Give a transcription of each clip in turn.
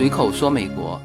随口说美国。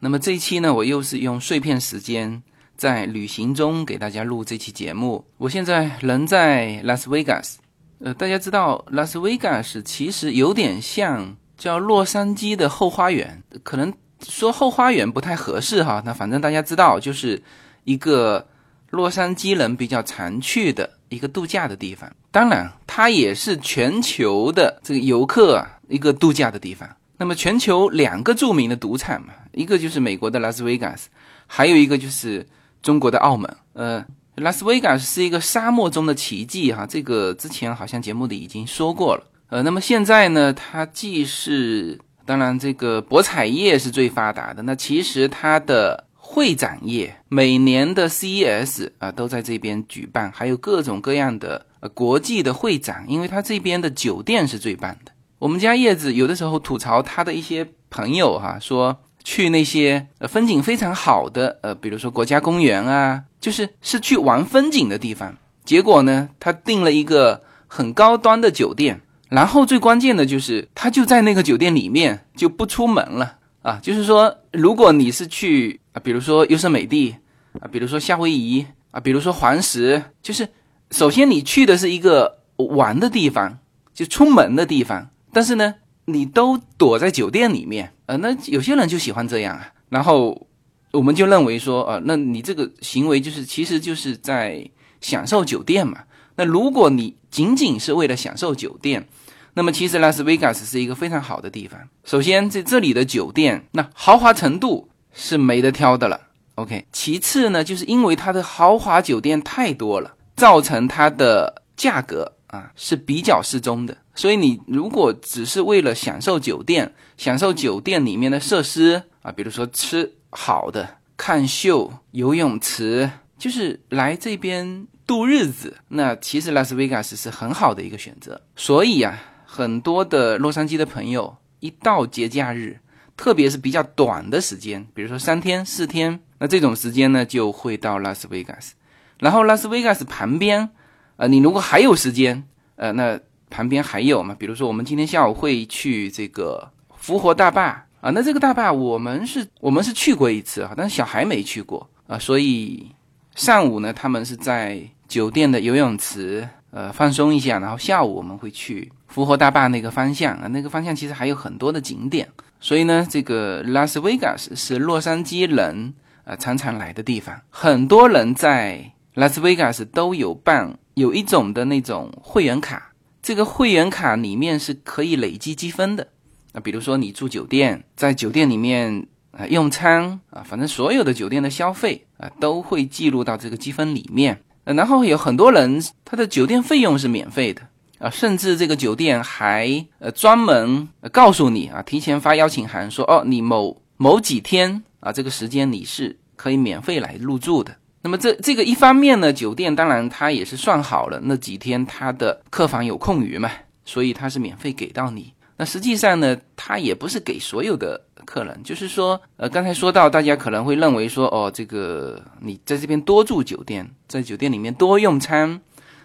那么这一期呢，我又是用碎片时间在旅行中给大家录这期节目。我现在人在拉斯维加斯，呃，大家知道拉斯维加斯其实有点像叫洛杉矶的后花园，可能说后花园不太合适哈。那反正大家知道，就是一个洛杉矶人比较常去的一个度假的地方。当然，它也是全球的这个游客啊一个度假的地方。那么，全球两个著名的赌场嘛，一个就是美国的拉斯维加斯，还有一个就是中国的澳门。呃，拉斯维加斯是一个沙漠中的奇迹哈，这个之前好像节目里已经说过了。呃，那么现在呢，它既是当然这个博彩业是最发达的，那其实它的会展业每年的 CES 啊都在这边举办，还有各种各样的呃国际的会展，因为它这边的酒店是最棒的。我们家叶子有的时候吐槽他的一些朋友哈，说去那些呃风景非常好的呃，比如说国家公园啊，就是是去玩风景的地方。结果呢，他订了一个很高端的酒店，然后最关键的就是他就在那个酒店里面就不出门了啊。就是说，如果你是去啊，比如说优胜美地啊，比如说夏威夷啊，比如说黄石，就是首先你去的是一个玩的地方，就出门的地方。但是呢，你都躲在酒店里面，呃，那有些人就喜欢这样啊。然后我们就认为说，呃，那你这个行为就是其实就是在享受酒店嘛。那如果你仅仅是为了享受酒店，那么其实拉斯维加斯是一个非常好的地方。首先，在这里的酒店，那豪华程度是没得挑的了。OK，其次呢，就是因为它的豪华酒店太多了，造成它的价格啊是比较适中的。所以你如果只是为了享受酒店，享受酒店里面的设施啊，比如说吃好的、看秀、游泳池，就是来这边度日子，那其实拉斯维加斯是很好的一个选择。所以啊，很多的洛杉矶的朋友一到节假日，特别是比较短的时间，比如说三天、四天，那这种时间呢，就会到拉斯维加斯。然后拉斯维加斯旁边，呃，你如果还有时间，呃，那旁边还有嘛？比如说，我们今天下午会去这个复活大坝啊。那这个大坝，我们是我们是去过一次啊，但是小孩没去过啊。所以上午呢，他们是在酒店的游泳池呃放松一下，然后下午我们会去复活大坝那个方向啊。那个方向其实还有很多的景点。所以呢，这个拉斯维加斯是洛杉矶人呃常常来的地方。很多人在拉斯维加斯都有办有一种的那种会员卡。这个会员卡里面是可以累积积分的，那比如说你住酒店，在酒店里面啊用餐啊，反正所有的酒店的消费啊都会记录到这个积分里面。然后有很多人他的酒店费用是免费的啊，甚至这个酒店还呃专门告诉你啊，提前发邀请函说哦，你某某几天啊这个时间你是可以免费来入住的。那么这这个一方面呢，酒店当然它也是算好了那几天它的客房有空余嘛，所以它是免费给到你。那实际上呢，它也不是给所有的客人，就是说，呃，刚才说到，大家可能会认为说，哦，这个你在这边多住酒店，在酒店里面多用餐，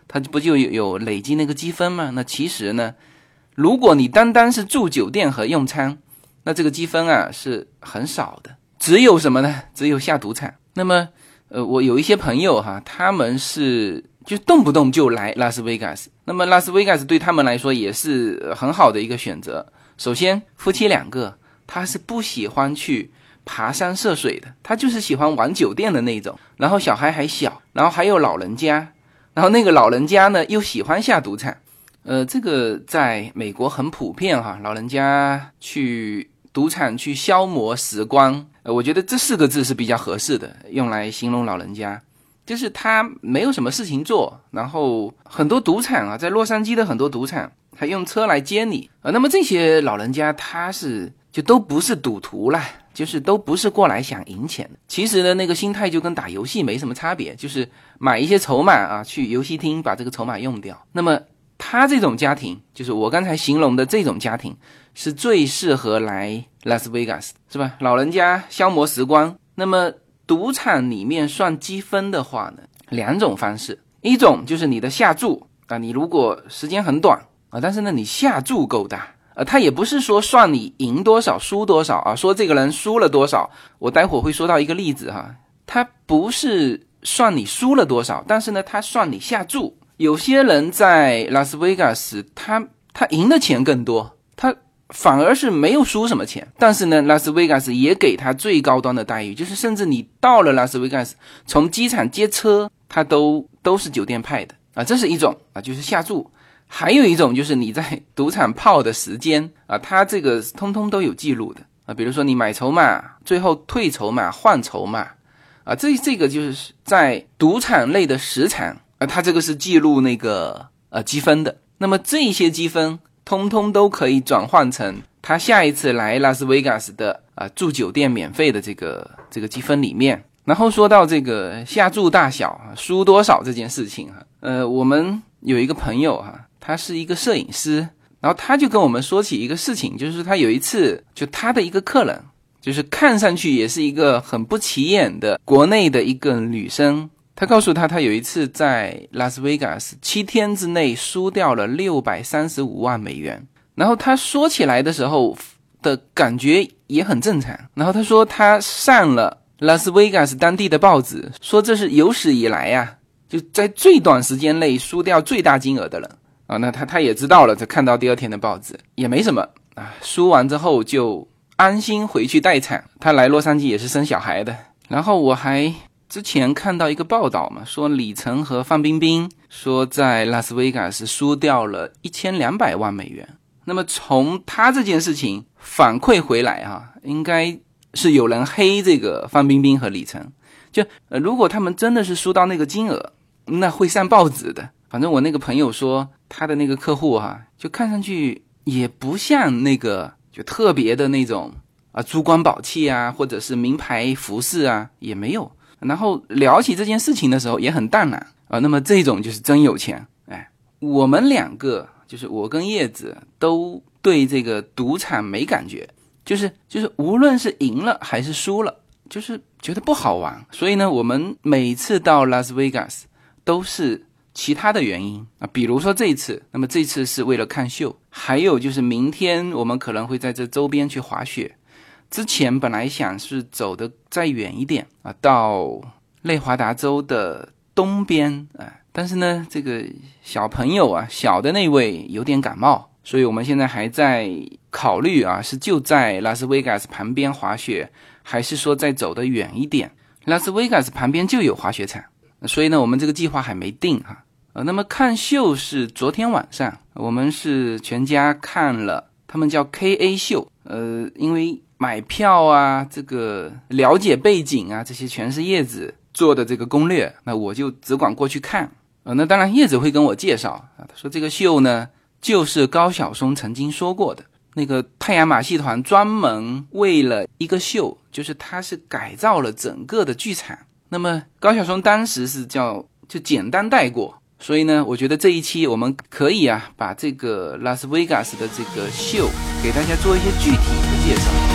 它不就有有累积那个积分吗？那其实呢，如果你单单是住酒店和用餐，那这个积分啊是很少的，只有什么呢？只有下赌场。那么。呃，我有一些朋友哈，他们是就动不动就来拉斯维加斯。那么拉斯维加斯对他们来说也是很好的一个选择。首先，夫妻两个他是不喜欢去爬山涉水的，他就是喜欢玩酒店的那种。然后小孩还小，然后还有老人家，然后那个老人家呢又喜欢下赌场。呃，这个在美国很普遍哈，老人家去赌场去消磨时光。呃，我觉得这四个字是比较合适的，用来形容老人家，就是他没有什么事情做，然后很多赌场啊，在洛杉矶的很多赌场，他用车来接你啊。那么这些老人家他是就都不是赌徒啦，就是都不是过来想赢钱的。其实呢，那个心态就跟打游戏没什么差别，就是买一些筹码啊，去游戏厅把这个筹码用掉。那么他这种家庭，就是我刚才形容的这种家庭。是最适合来拉斯维加斯，是吧？老人家消磨时光。那么赌场里面算积分的话呢，两种方式，一种就是你的下注啊，你如果时间很短啊，但是呢你下注够大呃，他也不是说算你赢多少输多少啊，说这个人输了多少，我待会儿会说到一个例子哈，他不是算你输了多少，但是呢，他算你下注。有些人在拉斯维加斯，他他赢的钱更多，他反而是没有输什么钱，但是呢，拉斯维加斯也给他最高端的待遇，就是甚至你到了拉斯维加斯，从机场接车，他都都是酒店派的啊，这是一种啊，就是下注。还有一种就是你在赌场泡的时间啊，它这个通通都有记录的啊。比如说你买筹码，最后退筹码换筹码啊，这这个就是在赌场类的时长啊，它这个是记录那个呃积分的。那么这些积分通通都可以转换成他下一次来拉斯维加斯的啊住酒店免费的这个这个积分里面。然后说到这个下注大小啊，输多少这件事情哈，呃，我们有一个朋友哈。他是一个摄影师，然后他就跟我们说起一个事情，就是他有一次，就他的一个客人，就是看上去也是一个很不起眼的国内的一个女生，他告诉他，他有一次在拉斯维加斯七天之内输掉了六百三十五万美元，然后他说起来的时候的感觉也很正常，然后他说他上了拉斯维加斯当地的报纸，说这是有史以来呀，就在最短时间内输掉最大金额的人。啊，那他他也知道了，他看到第二天的报纸也没什么啊。输完之后就安心回去待产。他来洛杉矶也是生小孩的。然后我还之前看到一个报道嘛，说李晨和范冰冰说在拉斯维加斯输掉了一千两百万美元。那么从他这件事情反馈回来哈，应该是有人黑这个范冰冰和李晨。就呃，如果他们真的是输到那个金额，那会上报纸的。反正我那个朋友说。他的那个客户哈，就看上去也不像那个就特别的那种啊，珠光宝气啊，或者是名牌服饰啊，也没有。然后聊起这件事情的时候也很淡然啊。那么这种就是真有钱哎。我们两个就是我跟叶子都对这个赌场没感觉，就是就是无论是赢了还是输了，就是觉得不好玩。所以呢，我们每次到拉斯维加斯都是。其他的原因啊，比如说这一次，那么这次是为了看秀，还有就是明天我们可能会在这周边去滑雪。之前本来想是走的再远一点啊，到内华达州的东边啊，但是呢，这个小朋友啊，小的那位有点感冒，所以我们现在还在考虑啊，是就在拉斯维加斯旁边滑雪，还是说再走的远一点？拉斯维加斯旁边就有滑雪场，所以呢，我们这个计划还没定哈。呃，那么看秀是昨天晚上，我们是全家看了，他们叫 K A 秀。呃，因为买票啊，这个了解背景啊，这些全是叶子做的这个攻略，那我就只管过去看。呃，那当然叶子会跟我介绍啊，他说这个秀呢，就是高晓松曾经说过的那个太阳马戏团专门为了一个秀，就是他是改造了整个的剧场。那么高晓松当时是叫就简单带过。所以呢，我觉得这一期我们可以啊，把这个拉斯维加斯的这个秀给大家做一些具体的介绍。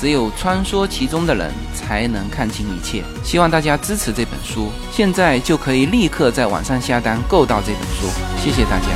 只有穿梭其中的人才能看清一切。希望大家支持这本书，现在就可以立刻在网上下单购到这本书。谢谢大家。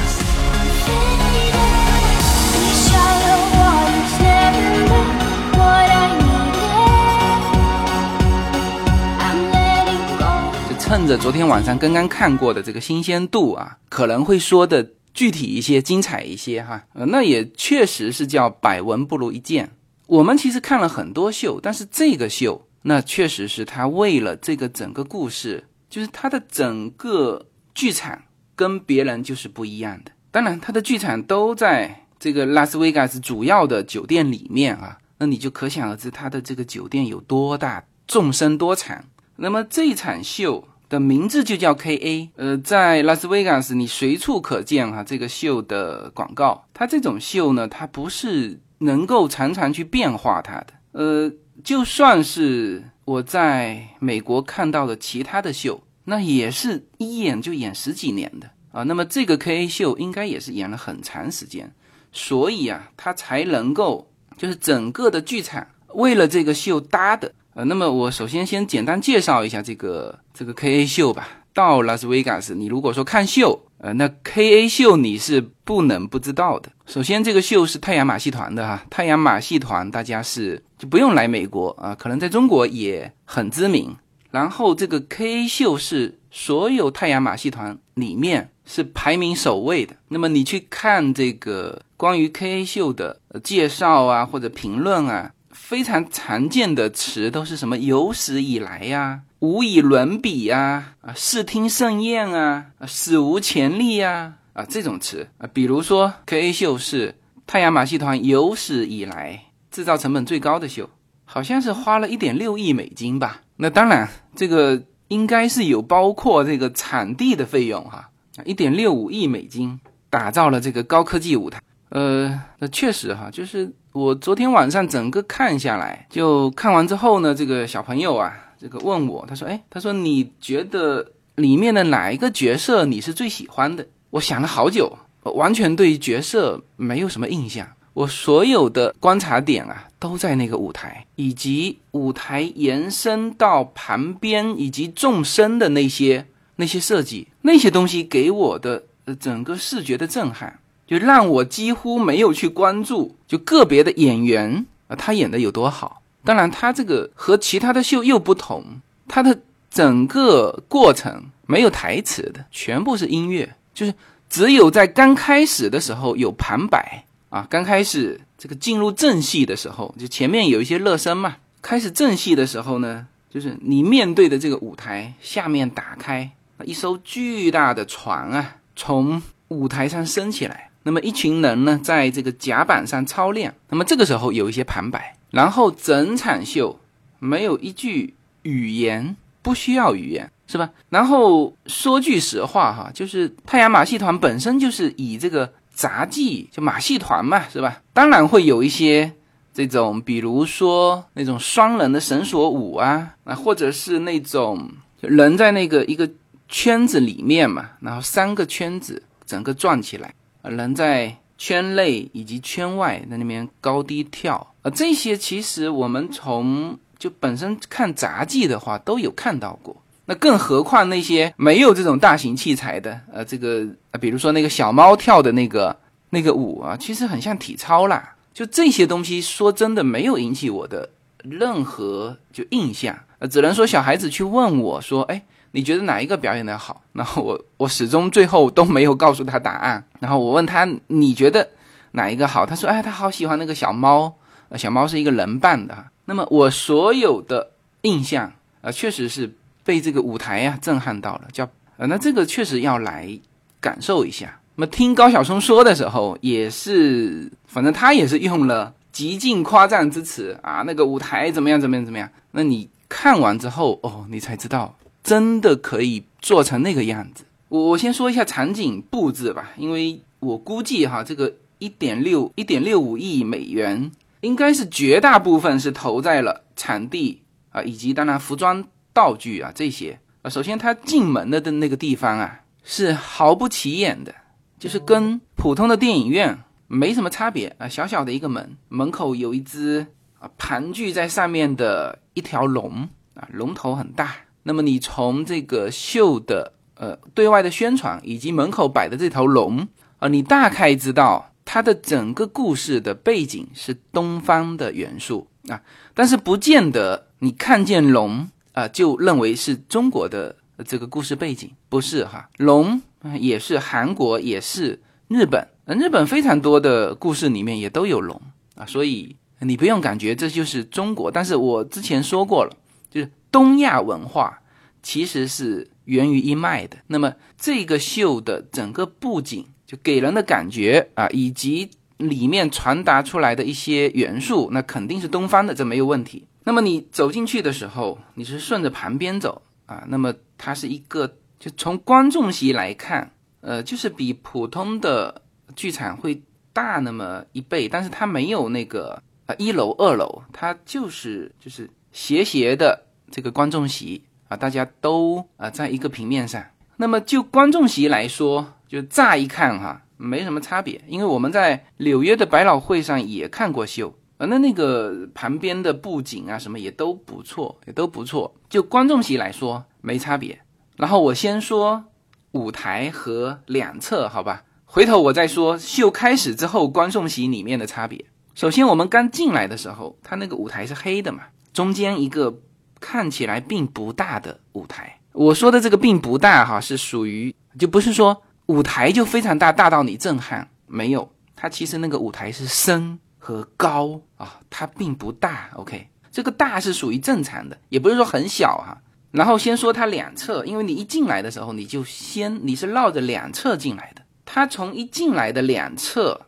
就趁着昨天晚上刚刚看过的这个新鲜度啊，可能会说的具体一些、精彩一些哈。呃，那也确实是叫百闻不如一见。我们其实看了很多秀，但是这个秀那确实是他为了这个整个故事，就是他的整个剧场跟别人就是不一样的。当然，他的剧场都在这个拉斯维加斯主要的酒店里面啊，那你就可想而知他的这个酒店有多大，众生多长。那么这场秀的名字就叫 K A，呃，在拉斯维加斯你随处可见哈这个秀的广告。它这种秀呢，它不是。能够常常去变化它的。呃，就算是我在美国看到的其他的秀，那也是一演就演十几年的啊。那么这个 K A 秀应该也是演了很长时间，所以啊，它才能够就是整个的剧场为了这个秀搭的。呃，那么我首先先简单介绍一下这个这个 K A 秀吧。到拉斯维加斯，你如果说看秀，呃，那 K A 秀你是不能不知道的。首先，这个秀是太阳马戏团的哈，太阳马戏团大家是就不用来美国啊，可能在中国也很知名。然后，这个 K A 秀是所有太阳马戏团里面是排名首位的。那么你去看这个关于 K A 秀的介绍啊，或者评论啊。非常常见的词都是什么有史以来呀，无以伦比呀，啊，视听盛宴啊，史无前例呀，啊，这种词啊，比如说 K A 秀是太阳马戏团有史以来制造成本最高的秀，好像是花了一点六亿美金吧。那当然，这个应该是有包括这个场地的费用哈，一点六五亿美金打造了这个高科技舞台。呃，那确实哈，就是我昨天晚上整个看下来，就看完之后呢，这个小朋友啊，这个问我，他说，哎，他说你觉得里面的哪一个角色你是最喜欢的？我想了好久，完全对角色没有什么印象。我所有的观察点啊，都在那个舞台，以及舞台延伸到旁边以及纵深的那些那些设计，那些东西给我的整个视觉的震撼。就让我几乎没有去关注，就个别的演员啊，他演的有多好。当然，他这个和其他的秀又不同，他的整个过程没有台词的，全部是音乐，就是只有在刚开始的时候有旁白啊。刚开始这个进入正戏的时候，就前面有一些热身嘛。开始正戏的时候呢，就是你面对的这个舞台下面打开，一艘巨大的船啊，从舞台上升起来。那么一群人呢，在这个甲板上操练。那么这个时候有一些旁白，然后整场秀没有一句语言，不需要语言，是吧？然后说句实话哈，就是太阳马戏团本身就是以这个杂技，就马戏团嘛，是吧？当然会有一些这种，比如说那种双人的绳索舞啊，啊，或者是那种人在那个一个圈子里面嘛，然后三个圈子整个转起来。人在圈内以及圈外在那边高低跳，呃，这些其实我们从就本身看杂技的话都有看到过。那更何况那些没有这种大型器材的，呃，这个呃，比如说那个小猫跳的那个那个舞啊，其实很像体操啦。就这些东西，说真的没有引起我的任何就印象，呃，只能说小孩子去问我说，哎。你觉得哪一个表演的好？然后我我始终最后都没有告诉他答案。然后我问他你觉得哪一个好？他说哎，他好喜欢那个小猫，小猫是一个人扮的。那么我所有的印象啊，确实是被这个舞台呀震撼到了。叫呃，那这个确实要来感受一下。那么听高晓松说的时候，也是反正他也是用了极尽夸赞之词啊，那个舞台怎么样怎么样怎么样？那你看完之后哦，你才知道。真的可以做成那个样子。我我先说一下场景布置吧，因为我估计哈，这个一点六一点六五亿美元，应该是绝大部分是投在了场地啊，以及当然服装道具啊这些啊。首先，它进门的的那个地方啊，是毫不起眼的，就是跟普通的电影院没什么差别啊。小小的一个门，门口有一只啊盘踞在上面的一条龙啊，龙头很大。那么你从这个秀的呃对外的宣传以及门口摆的这头龙啊，你大概知道它的整个故事的背景是东方的元素啊，但是不见得你看见龙啊就认为是中国的这个故事背景，不是哈？龙也是韩国，也是日本，日本非常多的故事里面也都有龙啊，所以你不用感觉这就是中国，但是我之前说过了，就是。东亚文化其实是源于一脉的。那么这个秀的整个布景就给人的感觉啊，以及里面传达出来的一些元素，那肯定是东方的，这没有问题。那么你走进去的时候，你是顺着旁边走啊，那么它是一个，就从观众席来看，呃，就是比普通的剧场会大那么一倍，但是它没有那个呃一楼二楼，它就是就是斜斜的这个观众席啊，大家都啊在一个平面上。那么就观众席来说，就乍一看哈没什么差别，因为我们在纽约的百老汇上也看过秀啊。那那个旁边的布景啊，什么也都不错，也都不错。就观众席来说没差别。然后我先说舞台和两侧，好吧？回头我再说秀开始之后观众席里面的差别。首先我们刚进来的时候，它那个舞台是黑的嘛，中间一个看起来并不大的舞台。我说的这个并不大哈，是属于就不是说舞台就非常大，大到你震撼，没有。它其实那个舞台是深。和高啊，它并不大。OK，这个大是属于正常的，也不是说很小哈。然后先说它两侧，因为你一进来的时候，你就先你是绕着两侧进来的，它从一进来的两侧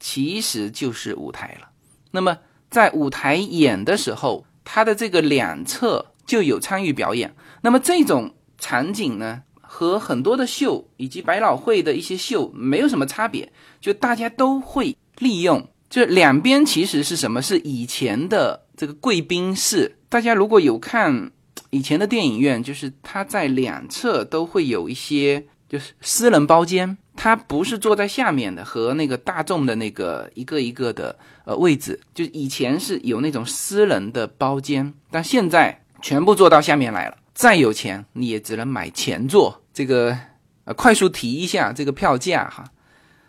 其实就是舞台了。那么在舞台演的时候，它的这个两侧就有参与表演。那么这种场景呢，和很多的秀以及百老汇的一些秀没有什么差别，就大家都会利用。就两边其实是什么？是以前的这个贵宾室。大家如果有看以前的电影院，就是它在两侧都会有一些就是私人包间，它不是坐在下面的，和那个大众的那个一个一个的呃位置。就以前是有那种私人的包间，但现在全部坐到下面来了。再有钱你也只能买前座。这个呃，快速提一下这个票价哈。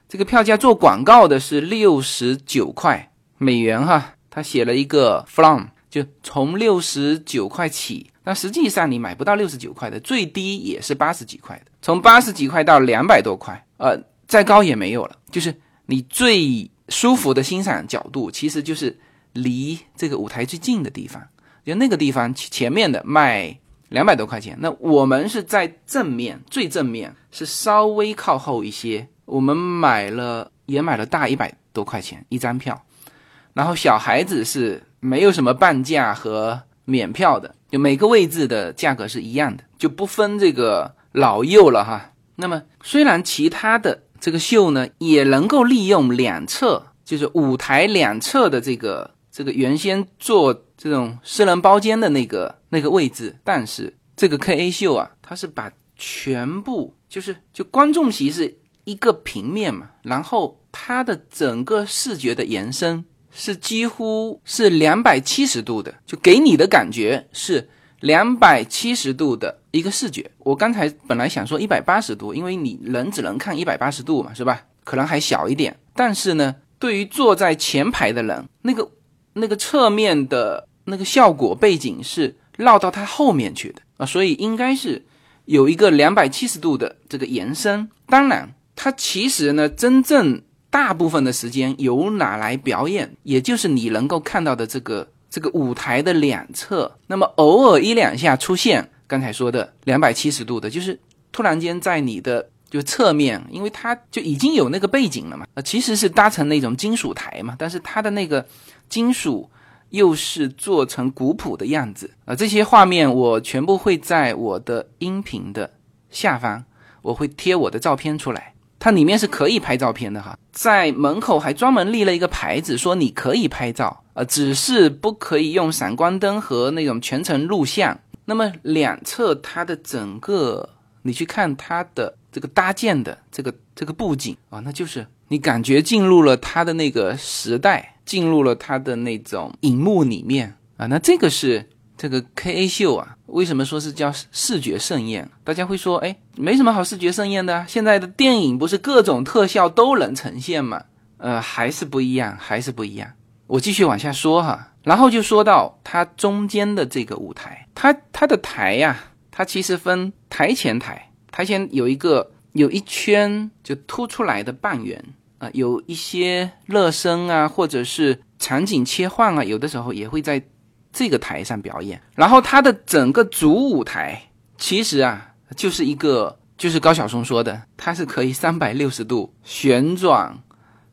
这个票价做广告的是六十九块美元哈，他写了一个 from，就从六十九块起，但实际上你买不到六十九块的，最低也是八十几块的，从八十几块到两百多块，呃，再高也没有了。就是你最舒服的欣赏角度，其实就是离这个舞台最近的地方，就那个地方前面的卖两百多块钱，那我们是在正面最正面，是稍微靠后一些。我们买了也买了大一百多块钱一张票，然后小孩子是没有什么半价和免票的，就每个位置的价格是一样的，就不分这个老幼了哈。那么虽然其他的这个秀呢也能够利用两侧，就是舞台两侧的这个这个原先做这种私人包间的那个那个位置，但是这个 K A 秀啊，它是把全部就是就观众席是。一个平面嘛，然后它的整个视觉的延伸是几乎是两百七十度的，就给你的感觉是两百七十度的一个视觉。我刚才本来想说一百八十度，因为你人只能看一百八十度嘛，是吧？可能还小一点。但是呢，对于坐在前排的人，那个那个侧面的那个效果背景是绕到它后面去的啊，所以应该是有一个两百七十度的这个延伸。当然。它其实呢，真正大部分的时间由哪来表演？也就是你能够看到的这个这个舞台的两侧，那么偶尔一两下出现刚才说的两百七十度的，就是突然间在你的就侧面，因为它就已经有那个背景了嘛，呃，其实是搭成那种金属台嘛，但是它的那个金属又是做成古朴的样子啊，这些画面我全部会在我的音频的下方，我会贴我的照片出来。它里面是可以拍照片的哈，在门口还专门立了一个牌子，说你可以拍照，呃，只是不可以用闪光灯和那种全程录像。那么两侧它的整个，你去看它的这个搭建的这个这个布景啊，那就是你感觉进入了他的那个时代，进入了他的那种荧幕里面啊，那这个是。这个 K A 秀啊，为什么说是叫视觉盛宴？大家会说，哎，没什么好视觉盛宴的。现在的电影不是各种特效都能呈现吗？呃，还是不一样，还是不一样。我继续往下说哈，然后就说到它中间的这个舞台，它它的台呀，它其实分台前台，台前有一个有一圈就凸出来的半圆啊，有一些热身啊，或者是场景切换啊，有的时候也会在。这个台上表演，然后它的整个主舞台其实啊，就是一个，就是高晓松说的，它是可以 三百六十度旋转、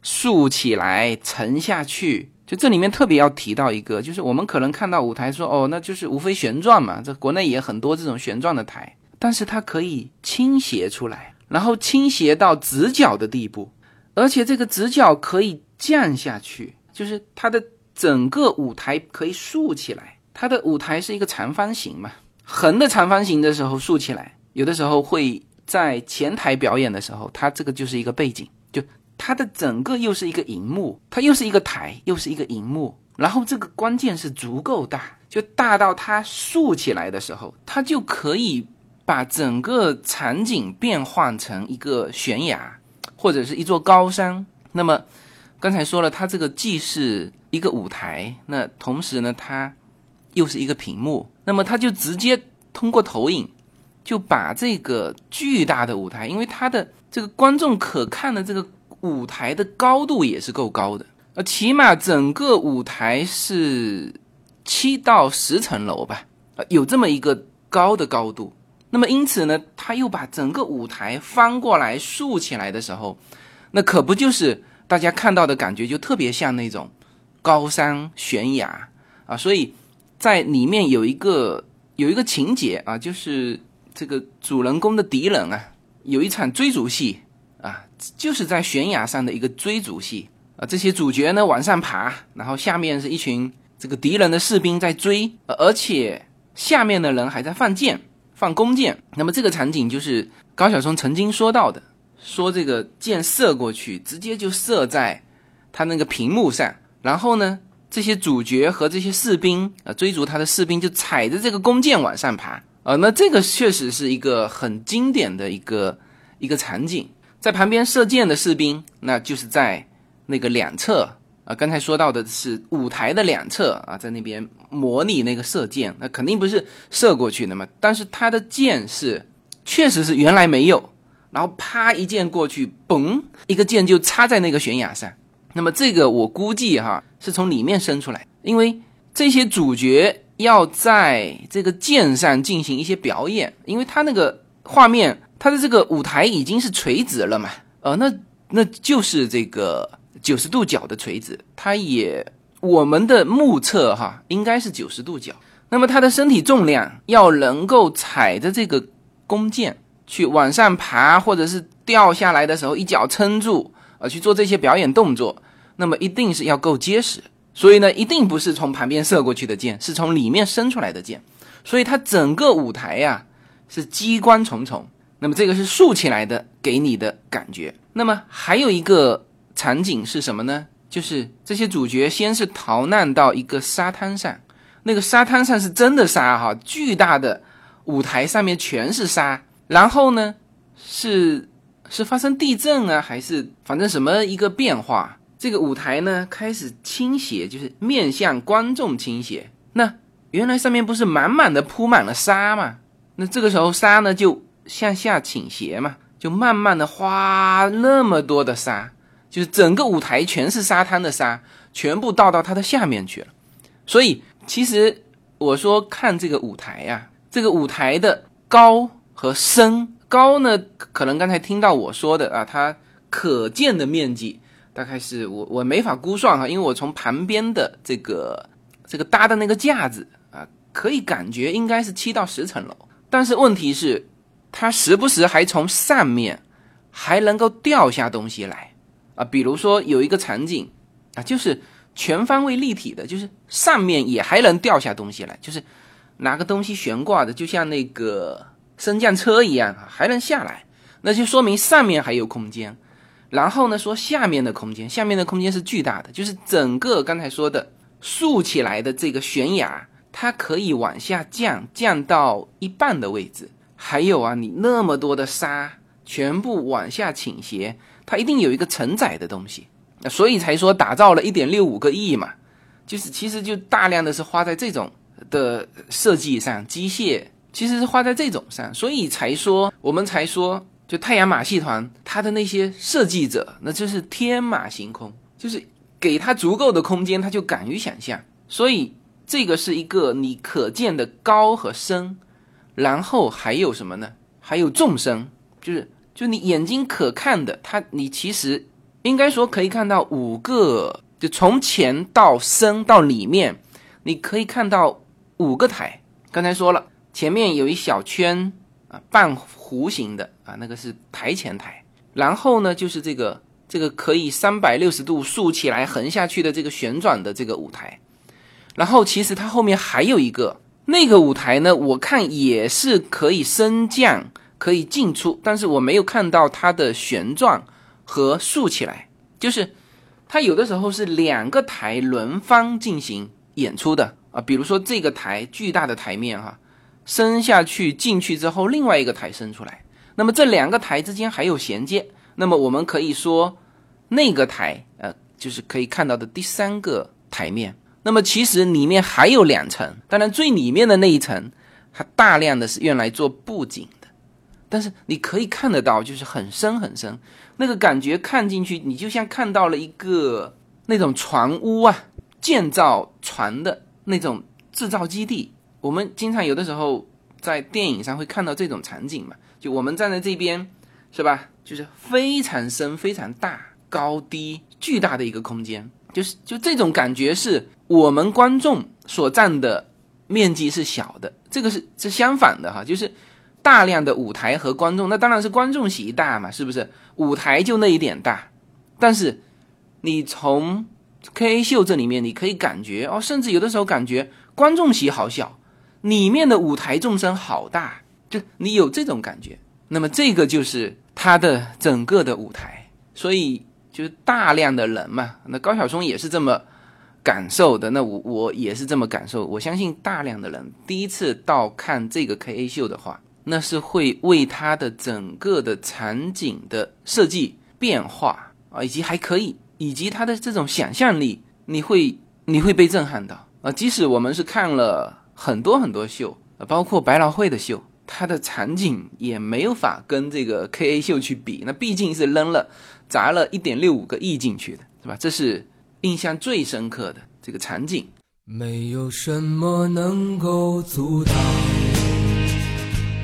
竖起来、沉下去。就这里面特别要提到一个，就是我们可能看到舞台说，哦，那就是无非旋转嘛，这国内也很多这种旋转的台，但是它可以倾斜出来，然后倾斜到直角的地步，而且这个直角可以降下去，就是它的整个舞台可以竖起来。它的舞台是一个长方形嘛，横的长方形的时候竖起来，有的时候会在前台表演的时候，它这个就是一个背景，就它的整个又是一个荧幕，它又是一个台，又是一个荧幕。然后这个关键是足够大，就大到它竖起来的时候，它就可以把整个场景变换成一个悬崖，或者是一座高山。那么刚才说了，它这个既是一个舞台，那同时呢，它又是一个屏幕。那么它就直接通过投影，就把这个巨大的舞台，因为它的这个观众可看的这个舞台的高度也是够高的。呃，起码整个舞台是七到十层楼吧，有这么一个高的高度。那么因此呢，他又把整个舞台翻过来竖起来的时候，那可不就是大家看到的感觉就特别像那种高山悬崖啊。所以在里面有一个有一个情节啊，就是这个主人公的敌人啊，有一场追逐戏啊，就是在悬崖上的一个追逐戏。啊，这些主角呢往上爬，然后下面是一群这个敌人的士兵在追，而且下面的人还在放箭、放弓箭。那么这个场景就是高晓松曾经说到的，说这个箭射过去，直接就射在他那个屏幕上，然后呢，这些主角和这些士兵啊追逐他的士兵就踩着这个弓箭往上爬。呃，那这个确实是一个很经典的一个一个场景，在旁边射箭的士兵，那就是在。那个两侧啊，刚才说到的是舞台的两侧啊，在那边模拟那个射箭，那肯定不是射过去的嘛。但是他的箭是，确实是原来没有，然后啪一箭过去，嘣，一个箭就插在那个悬崖上。那么这个我估计哈，是从里面伸出来，因为这些主角要在这个箭上进行一些表演，因为他那个画面，他的这个舞台已经是垂直了嘛，呃，那那就是这个。九十度角的锤子，它也我们的目测哈，应该是九十度角。那么它的身体重量要能够踩着这个弓箭去往上爬，或者是掉下来的时候一脚撑住，呃，去做这些表演动作，那么一定是要够结实。所以呢，一定不是从旁边射过去的箭，是从里面伸出来的箭。所以它整个舞台呀是机关重重。那么这个是竖起来的给你的感觉。那么还有一个。场景是什么呢？就是这些主角先是逃难到一个沙滩上，那个沙滩上是真的沙哈，巨大的舞台上面全是沙。然后呢，是是发生地震啊，还是反正什么一个变化？这个舞台呢开始倾斜，就是面向观众倾斜。那原来上面不是满满的铺满了沙吗？那这个时候沙呢就向下倾斜嘛，就慢慢的花那么多的沙。就是整个舞台全是沙滩的沙，全部倒到它的下面去了。所以其实我说看这个舞台呀，这个舞台的高和深，高呢可能刚才听到我说的啊，它可见的面积大概是我我没法估算哈，因为我从旁边的这个这个搭的那个架子啊，可以感觉应该是七到十层楼。但是问题是，它时不时还从上面还能够掉下东西来。啊，比如说有一个场景啊，就是全方位立体的，就是上面也还能掉下东西来，就是拿个东西悬挂的，就像那个升降车一样，还能下来，那就说明上面还有空间。然后呢，说下面的空间，下面的空间是巨大的，就是整个刚才说的竖起来的这个悬崖，它可以往下降，降到一半的位置。还有啊，你那么多的沙全部往下倾斜。它一定有一个承载的东西，所以才说打造了一点六五个亿嘛，就是其实就大量的是花在这种的设计上，机械其实是花在这种上，所以才说我们才说，就太阳马戏团它的那些设计者，那就是天马行空，就是给他足够的空间，他就敢于想象，所以这个是一个你可见的高和深，然后还有什么呢？还有纵深，就是。就你眼睛可看的，它你其实应该说可以看到五个，就从前到深到里面，你可以看到五个台。刚才说了，前面有一小圈啊，半弧形的啊，那个是台前台。然后呢，就是这个这个可以三百六十度竖起来、横下去的这个旋转的这个舞台。然后其实它后面还有一个那个舞台呢，我看也是可以升降、可以进出，但是我没有看到它的旋转和竖起来，就是它有的时候是两个台轮番进行演出的啊。比如说这个台巨大的台面哈，升下去进去之后，另外一个台升出来，那么这两个台之间还有衔接，那么我们可以说。那个台，呃，就是可以看到的第三个台面。那么其实里面还有两层，当然最里面的那一层，它大量的是用来做布景。但是你可以看得到，就是很深很深，那个感觉看进去，你就像看到了一个那种船屋啊，建造船的那种制造基地。我们经常有的时候在电影上会看到这种场景嘛，就我们站在这边，是吧？就是非常深、非常大。高低巨大的一个空间，就是就这种感觉是我们观众所占的面积是小的，这个是是相反的哈，就是大量的舞台和观众，那当然是观众席大嘛，是不是？舞台就那一点大，但是你从 K A 秀这里面你可以感觉哦，甚至有的时候感觉观众席好小，里面的舞台众生好大，就你有这种感觉，那么这个就是它的整个的舞台，所以。就是大量的人嘛，那高晓松也是这么感受的，那我我也是这么感受。我相信大量的人第一次到看这个 K A 秀的话，那是会为他的整个的场景的设计变化啊，以及还可以，以及他的这种想象力，你会你会被震撼到啊。即使我们是看了很多很多秀，包括百老汇的秀。它的场景也没有法跟这个 K A 秀去比，那毕竟是扔了砸了一点六五个亿进去的，是吧？这是印象最深刻的这个场景。没有什么能够阻挡，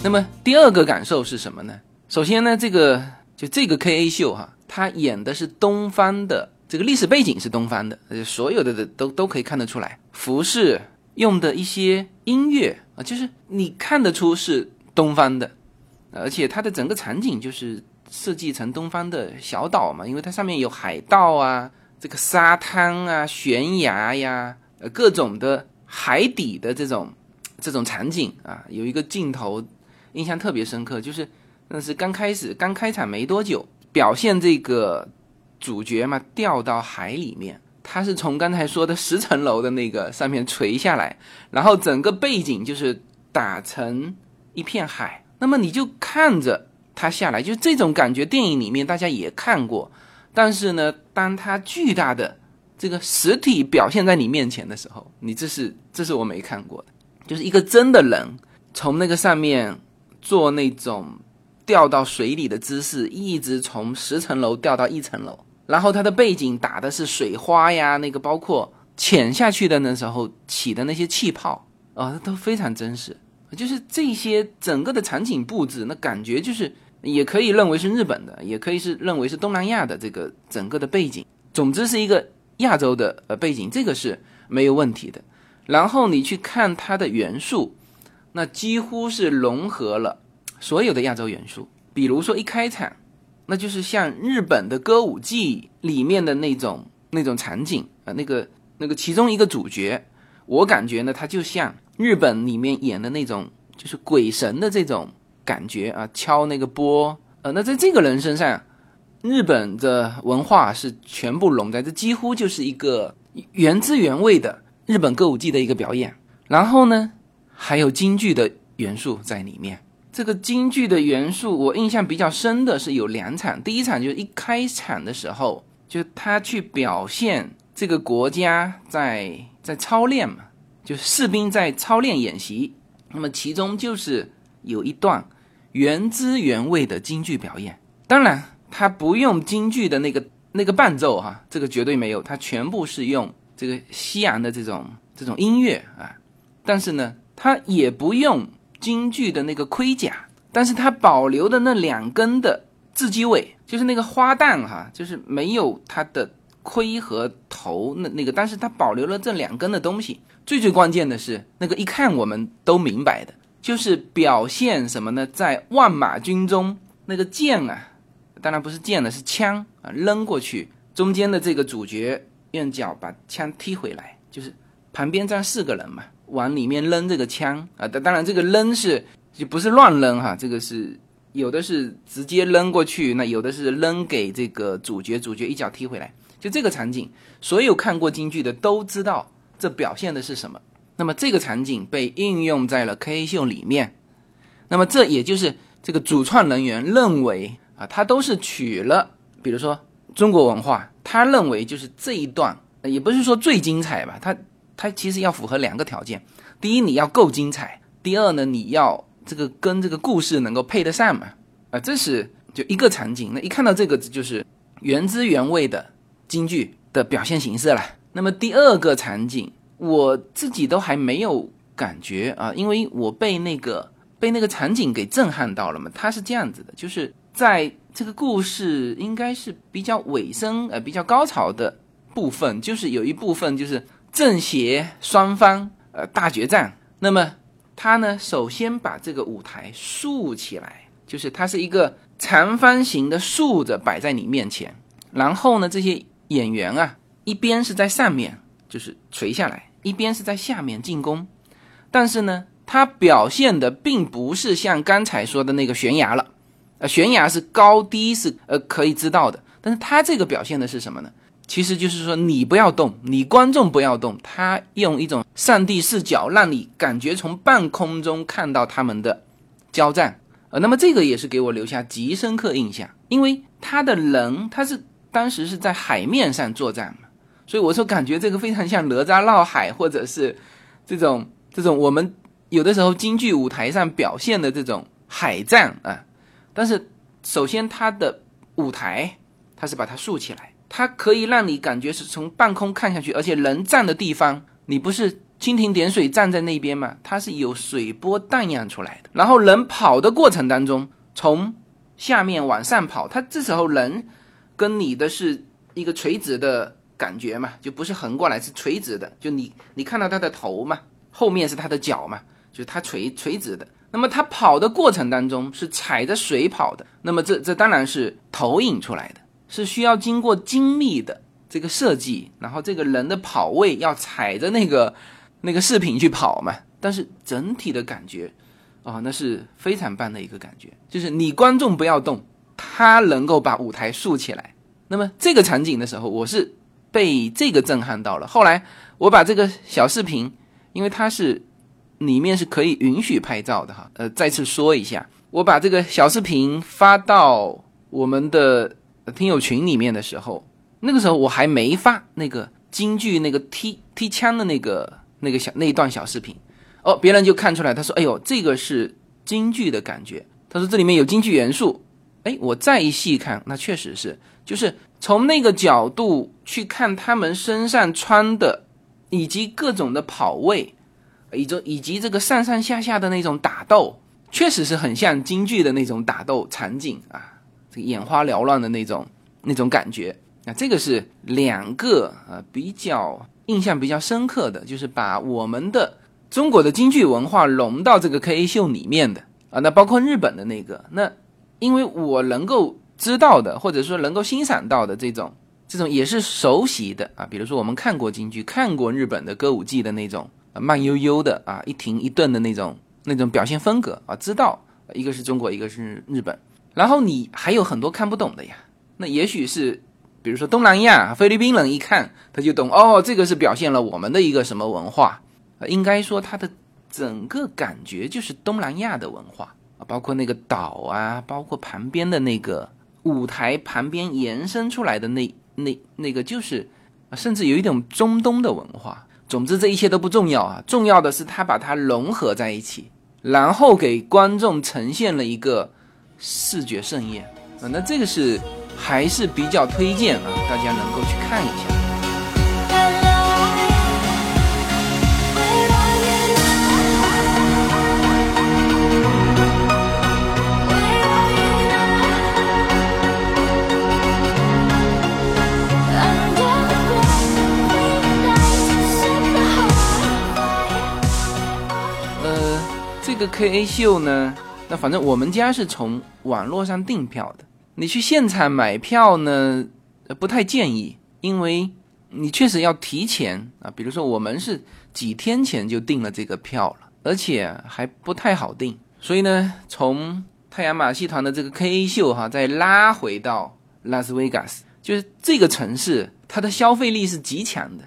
那么第二个感受是什么呢？首先呢，这个就这个 K A 秀哈，它演的是东方的。这个历史背景是东方的，呃，所有的的都都可以看得出来。服饰用的一些音乐啊，就是你看得出是东方的，而且它的整个场景就是设计成东方的小岛嘛，因为它上面有海盗啊，这个沙滩啊，悬崖呀，呃，各种的海底的这种这种场景啊，有一个镜头印象特别深刻，就是那是刚开始刚开场没多久，表现这个。主角嘛，掉到海里面，他是从刚才说的十层楼的那个上面垂下来，然后整个背景就是打成一片海，那么你就看着他下来，就这种感觉，电影里面大家也看过，但是呢，当他巨大的这个实体表现在你面前的时候，你这是这是我没看过的，就是一个真的人从那个上面做那种掉到水里的姿势，一直从十层楼掉到一层楼。然后它的背景打的是水花呀，那个包括潜下去的那时候起的那些气泡啊，都非常真实。就是这些整个的场景布置，那感觉就是也可以认为是日本的，也可以是认为是东南亚的这个整个的背景。总之是一个亚洲的呃背景，这个是没有问题的。然后你去看它的元素，那几乎是融合了所有的亚洲元素，比如说一开场。那就是像日本的歌舞伎里面的那种那种场景啊，那个那个其中一个主角我感觉呢，他就像日本里面演的那种，就是鬼神的这种感觉啊，敲那个钵。呃，那在这个人身上，日本的文化是全部融在，这几乎就是一个原汁原味的日本歌舞伎的一个表演。然后呢，还有京剧的元素在里面。这个京剧的元素，我印象比较深的是有两场。第一场就是一开场的时候，就他去表现这个国家在在操练嘛，就士兵在操练演习。那么其中就是有一段原汁原味的京剧表演。当然，他不用京剧的那个那个伴奏哈，这个绝对没有，他全部是用这个西洋的这种这种音乐啊。但是呢，他也不用。京剧的那个盔甲，但是它保留的那两根的雉鸡尾，就是那个花旦哈，就是没有它的盔和头那那个，但是它保留了这两根的东西。最最关键的是，那个一看我们都明白的，就是表现什么呢？在万马军中，那个剑啊，当然不是剑了，是枪啊，扔过去，中间的这个主角用脚把枪踢回来，就是旁边站四个人嘛。往里面扔这个枪啊，当当然这个扔是就不是乱扔哈，这个是有的是直接扔过去，那有的是扔给这个主角，主角一脚踢回来，就这个场景，所有看过京剧的都知道这表现的是什么。那么这个场景被应用在了 K 秀里面，那么这也就是这个主创人员认为啊，他都是取了，比如说中国文化，他认为就是这一段，也不是说最精彩吧，他。它其实要符合两个条件：第一，你要够精彩；第二呢，你要这个跟这个故事能够配得上嘛。啊，这是就一个场景。那一看到这个就是原汁原味的京剧的表现形式了。那么第二个场景，我自己都还没有感觉啊，因为我被那个被那个场景给震撼到了嘛。它是这样子的，就是在这个故事应该是比较尾声呃比较高潮的部分，就是有一部分就是。正邪双方，呃，大决战。那么他呢，首先把这个舞台竖起来，就是它是一个长方形的竖着摆在你面前。然后呢，这些演员啊，一边是在上面，就是垂下来，一边是在下面进攻。但是呢，他表现的并不是像刚才说的那个悬崖了，呃，悬崖是高低是呃可以知道的，但是他这个表现的是什么呢？其实就是说，你不要动，你观众不要动，他用一种上帝视角，让你感觉从半空中看到他们的交战。呃，那么这个也是给我留下极深刻印象，因为他的人他是当时是在海面上作战嘛，所以我说感觉这个非常像哪吒闹海，或者是这种这种我们有的时候京剧舞台上表现的这种海战啊。但是首先他的舞台，他是把它竖起来。它可以让你感觉是从半空看下去，而且人站的地方，你不是蜻蜓点水站在那边吗？它是有水波荡漾出来的。然后人跑的过程当中，从下面往上跑，它这时候人跟你的是一个垂直的感觉嘛，就不是横过来，是垂直的。就你你看到他的头嘛，后面是他的脚嘛，就是他垂垂直的。那么他跑的过程当中是踩着水跑的，那么这这当然是投影出来的。是需要经过精密的这个设计，然后这个人的跑位要踩着那个那个饰品去跑嘛。但是整体的感觉，啊，那是非常棒的一个感觉。就是你观众不要动，他能够把舞台竖起来。那么这个场景的时候，我是被这个震撼到了。后来我把这个小视频，因为它是里面是可以允许拍照的哈。呃，再次说一下，我把这个小视频发到我们的。听友群里面的时候，那个时候我还没发那个京剧那个踢踢枪的那个那个小那一段小视频，哦，别人就看出来，他说：“哎呦，这个是京剧的感觉。”他说这里面有京剧元素。哎，我再一细看，那确实是，就是从那个角度去看他们身上穿的，以及各种的跑位，以及以及这个上上下下的那种打斗，确实是很像京剧的那种打斗场景啊。这个眼花缭乱的那种那种感觉，那这个是两个呃比较印象比较深刻的，就是把我们的中国的京剧文化融到这个 K A 秀里面的。啊，那包括日本的那个，那因为我能够知道的，或者说能够欣赏到的这种这种也是熟悉的。啊，比如说我们看过京剧，看过日本的歌舞伎的那种慢悠悠的啊，一停一顿的那种那种表现风格。啊，知道一个是中国，一个是日本。然后你还有很多看不懂的呀，那也许是比如说东南亚菲律宾人一看他就懂哦，这个是表现了我们的一个什么文化？应该说它的整个感觉就是东南亚的文化，包括那个岛啊，包括旁边的那个舞台旁边延伸出来的那那那个就是。甚至有一种中东的文化。总之，这一切都不重要啊，重要的是他把它融合在一起，然后给观众呈现了一个视觉盛宴啊。那这个是还是比较推荐啊，大家能够去看一下。这个 K A 秀呢，那反正我们家是从网络上订票的。你去现场买票呢，不太建议，因为你确实要提前啊。比如说我们是几天前就订了这个票了，而且还不太好订。所以呢，从太阳马戏团的这个 K A 秀哈，再拉回到拉斯维加斯，就是这个城市，它的消费力是极强的。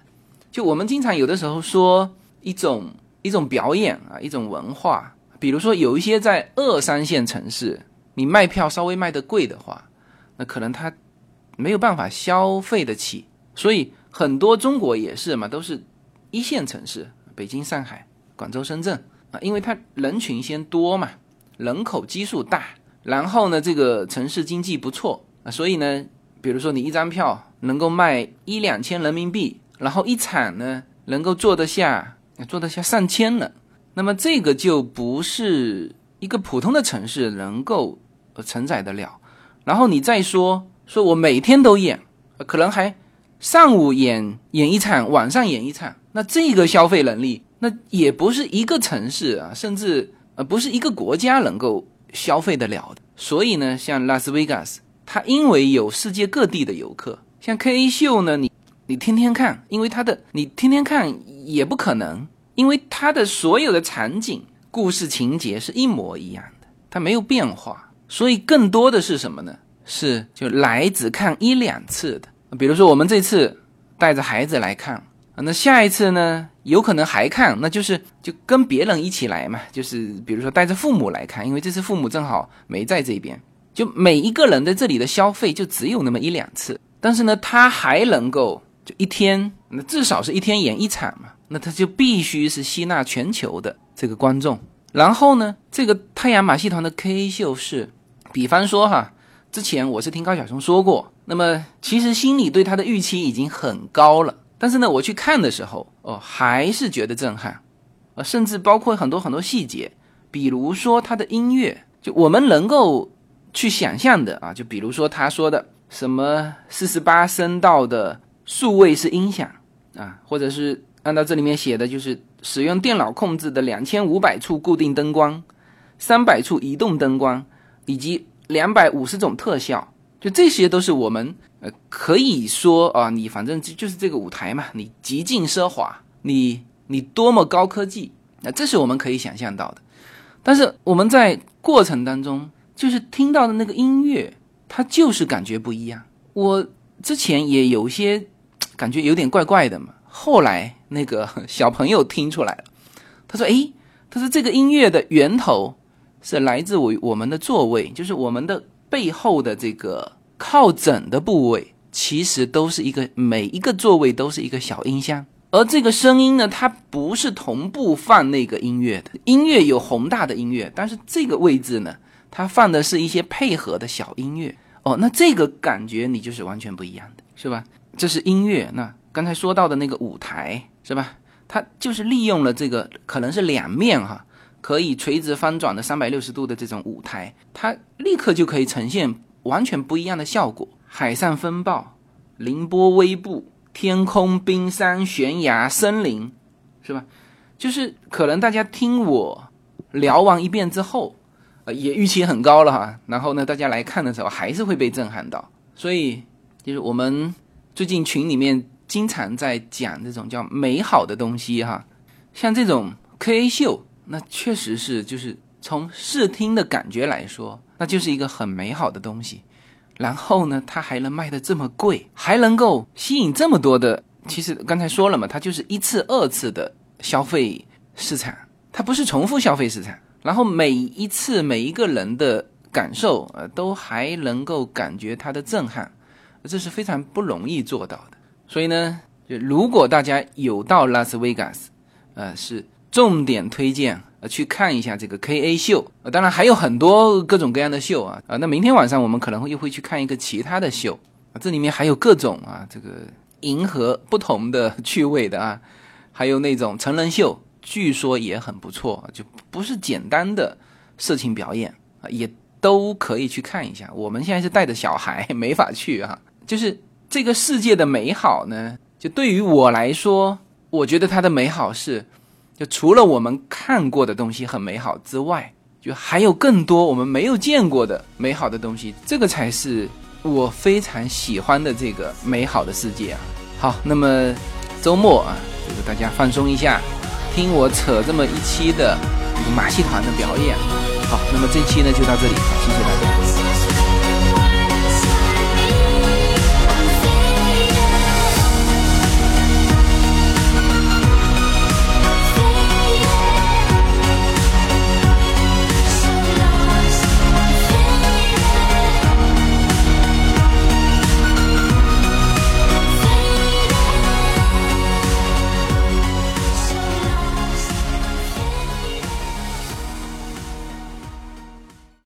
就我们经常有的时候说一种一种表演啊，一种文化。比如说，有一些在二三线城市，你卖票稍微卖的贵的话，那可能他没有办法消费得起。所以很多中国也是嘛，都是一线城市，北京、上海、广州、深圳啊，因为它人群先多嘛，人口基数大，然后呢，这个城市经济不错啊，所以呢，比如说你一张票能够卖一两千人民币，然后一场呢能够坐得下，坐得下上千人。那么这个就不是一个普通的城市能够承载得了。然后你再说说我每天都演，可能还上午演演一场，晚上演一场，那这个消费能力，那也不是一个城市啊，甚至呃不是一个国家能够消费得了的。所以呢，像拉斯维加斯，它因为有世界各地的游客，像 K A 秀呢，你你天天看，因为它的你天天看也不可能。因为它的所有的场景、故事情节是一模一样的，它没有变化，所以更多的是什么呢？是就来只看一两次的。比如说我们这次带着孩子来看，那下一次呢，有可能还看，那就是就跟别人一起来嘛，就是比如说带着父母来看，因为这次父母正好没在这边，就每一个人在这里的消费就只有那么一两次，但是呢，他还能够就一天，那至少是一天演一场嘛。那他就必须是吸纳全球的这个观众，然后呢，这个太阳马戏团的 K 秀是，比方说哈，之前我是听高晓松说过，那么其实心里对他的预期已经很高了，但是呢，我去看的时候，哦，还是觉得震撼，呃，甚至包括很多很多细节，比如说他的音乐，就我们能够去想象的啊，就比如说他说的什么四十八声道的数位式音响啊，或者是。按照这里面写的，就是使用电脑控制的两千五百处固定灯光，三百处移动灯光，以及两百五十种特效，就这些都是我们呃可以说啊，你反正就就是这个舞台嘛，你极尽奢华，你你多么高科技，那这是我们可以想象到的。但是我们在过程当中，就是听到的那个音乐，它就是感觉不一样。我之前也有些感觉有点怪怪的嘛。后来那个 小朋友听出来了，他说：“诶，他说这个音乐的源头是来自我我们的座位，就是我们的背后的这个靠枕的部位，其实都是一个每一个座位都是一个小音箱，而这个声音呢，它不是同步放那个音乐的，音乐有宏大的音乐，但是这个位置呢，它放的是一些配合的小音乐。哦，那这个感觉你就是完全不一样的，是吧？这是音乐，那。”刚才说到的那个舞台是吧？它就是利用了这个可能是两面哈，可以垂直翻转的三百六十度的这种舞台，它立刻就可以呈现完全不一样的效果。海上风暴、凌波微步、天空、冰山、悬崖、森林，是吧？就是可能大家听我聊完一遍之后，呃，也预期很高了哈。然后呢，大家来看的时候还是会被震撼到。所以就是我们最近群里面。经常在讲这种叫美好的东西哈，像这种 K A 秀，那确实是就是从视听的感觉来说，那就是一个很美好的东西。然后呢，它还能卖的这么贵，还能够吸引这么多的。其实刚才说了嘛，它就是一次、二次的消费市场，它不是重复消费市场。然后每一次每一个人的感受，呃，都还能够感觉它的震撼，这是非常不容易做到的。所以呢，就如果大家有到拉斯维加斯，呃，是重点推荐呃去看一下这个 K A 秀。当然还有很多各种各样的秀啊，啊，那明天晚上我们可能会又会去看一个其他的秀啊，这里面还有各种啊，这个迎合不同的趣味的啊，还有那种成人秀，据说也很不错，就不是简单的色情表演啊，也都可以去看一下。我们现在是带着小孩，没法去啊，就是。这个世界的美好呢，就对于我来说，我觉得它的美好是，就除了我们看过的东西很美好之外，就还有更多我们没有见过的美好的东西。这个才是我非常喜欢的这个美好的世界啊！好，那么周末啊，就是大家放松一下，听我扯这么一期的马戏团的表演。好，那么这期呢就到这里，谢谢大家。